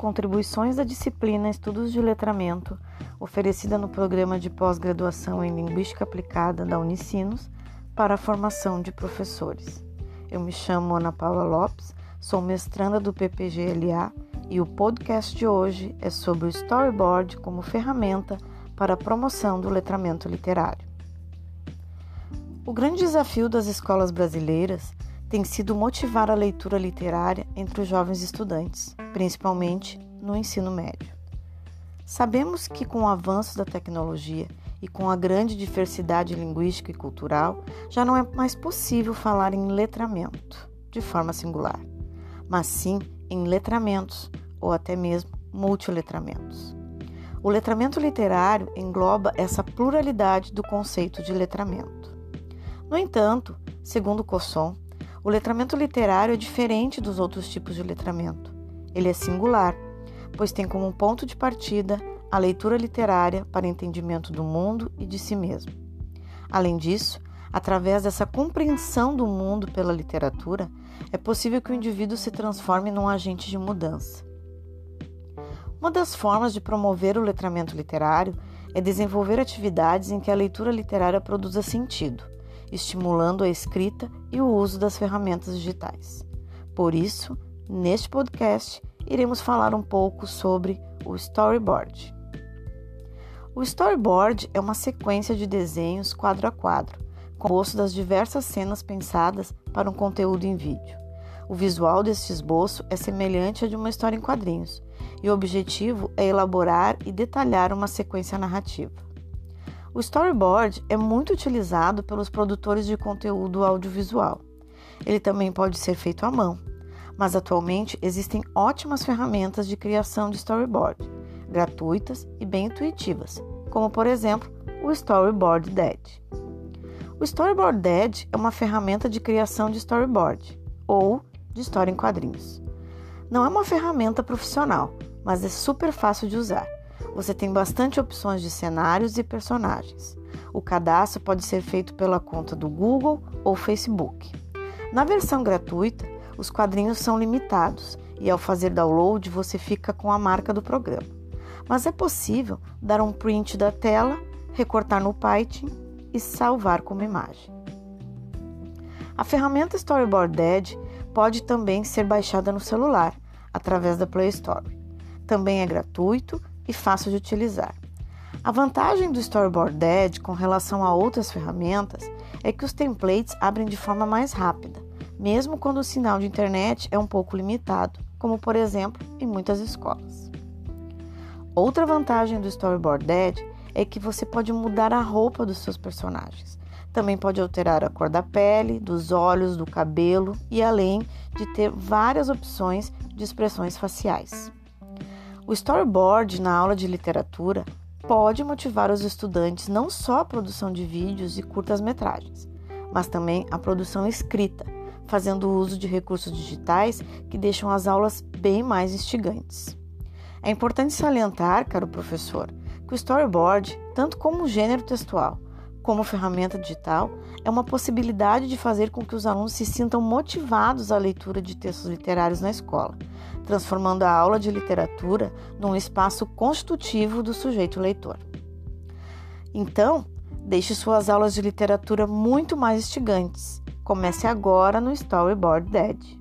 Contribuições da disciplina Estudos de Letramento, oferecida no programa de pós-graduação em Linguística Aplicada da Unicinos para a formação de professores. Eu me chamo Ana Paula Lopes, sou mestranda do PPGLA e o podcast de hoje é sobre o storyboard como ferramenta para a promoção do letramento literário. O grande desafio das escolas brasileiras tem sido motivar a leitura literária entre os jovens estudantes, principalmente no ensino médio. Sabemos que, com o avanço da tecnologia e com a grande diversidade linguística e cultural, já não é mais possível falar em letramento de forma singular, mas sim em letramentos ou até mesmo multiletramentos. O letramento literário engloba essa pluralidade do conceito de letramento. No entanto, segundo Cosson, o letramento literário é diferente dos outros tipos de letramento. Ele é singular, pois tem como ponto de partida a leitura literária para entendimento do mundo e de si mesmo. Além disso, através dessa compreensão do mundo pela literatura, é possível que o indivíduo se transforme num agente de mudança. Uma das formas de promover o letramento literário é desenvolver atividades em que a leitura literária produza sentido estimulando a escrita e o uso das ferramentas digitais. Por isso, neste podcast, iremos falar um pouco sobre o storyboard. O storyboard é uma sequência de desenhos quadro a quadro, composto das diversas cenas pensadas para um conteúdo em vídeo. O visual deste esboço é semelhante a de uma história em quadrinhos, e o objetivo é elaborar e detalhar uma sequência narrativa. O storyboard é muito utilizado pelos produtores de conteúdo audiovisual. Ele também pode ser feito à mão, mas atualmente existem ótimas ferramentas de criação de storyboard, gratuitas e bem intuitivas, como por exemplo o Storyboard Dead. O Storyboard Dead é uma ferramenta de criação de storyboard ou de história em quadrinhos. Não é uma ferramenta profissional, mas é super fácil de usar. Você tem bastante opções de cenários e personagens. O cadastro pode ser feito pela conta do Google ou Facebook. Na versão gratuita, os quadrinhos são limitados e ao fazer download você fica com a marca do programa. Mas é possível dar um print da tela, recortar no Python e salvar como imagem. A ferramenta Storyboard Dead pode também ser baixada no celular através da Play Store. Também é gratuito e fácil de utilizar. A vantagem do Storyboard Dead com relação a outras ferramentas é que os templates abrem de forma mais rápida, mesmo quando o sinal de internet é um pouco limitado, como por exemplo em muitas escolas. Outra vantagem do Storyboard Dead é que você pode mudar a roupa dos seus personagens. Também pode alterar a cor da pele, dos olhos, do cabelo e além de ter várias opções de expressões faciais. O storyboard na aula de literatura pode motivar os estudantes não só a produção de vídeos e curtas-metragens, mas também a produção escrita, fazendo uso de recursos digitais que deixam as aulas bem mais instigantes. É importante salientar, caro professor, que o storyboard, tanto como gênero textual, como ferramenta digital, é uma possibilidade de fazer com que os alunos se sintam motivados à leitura de textos literários na escola, transformando a aula de literatura num espaço constitutivo do sujeito leitor. Então, deixe suas aulas de literatura muito mais instigantes. Comece agora no Storyboard Dead.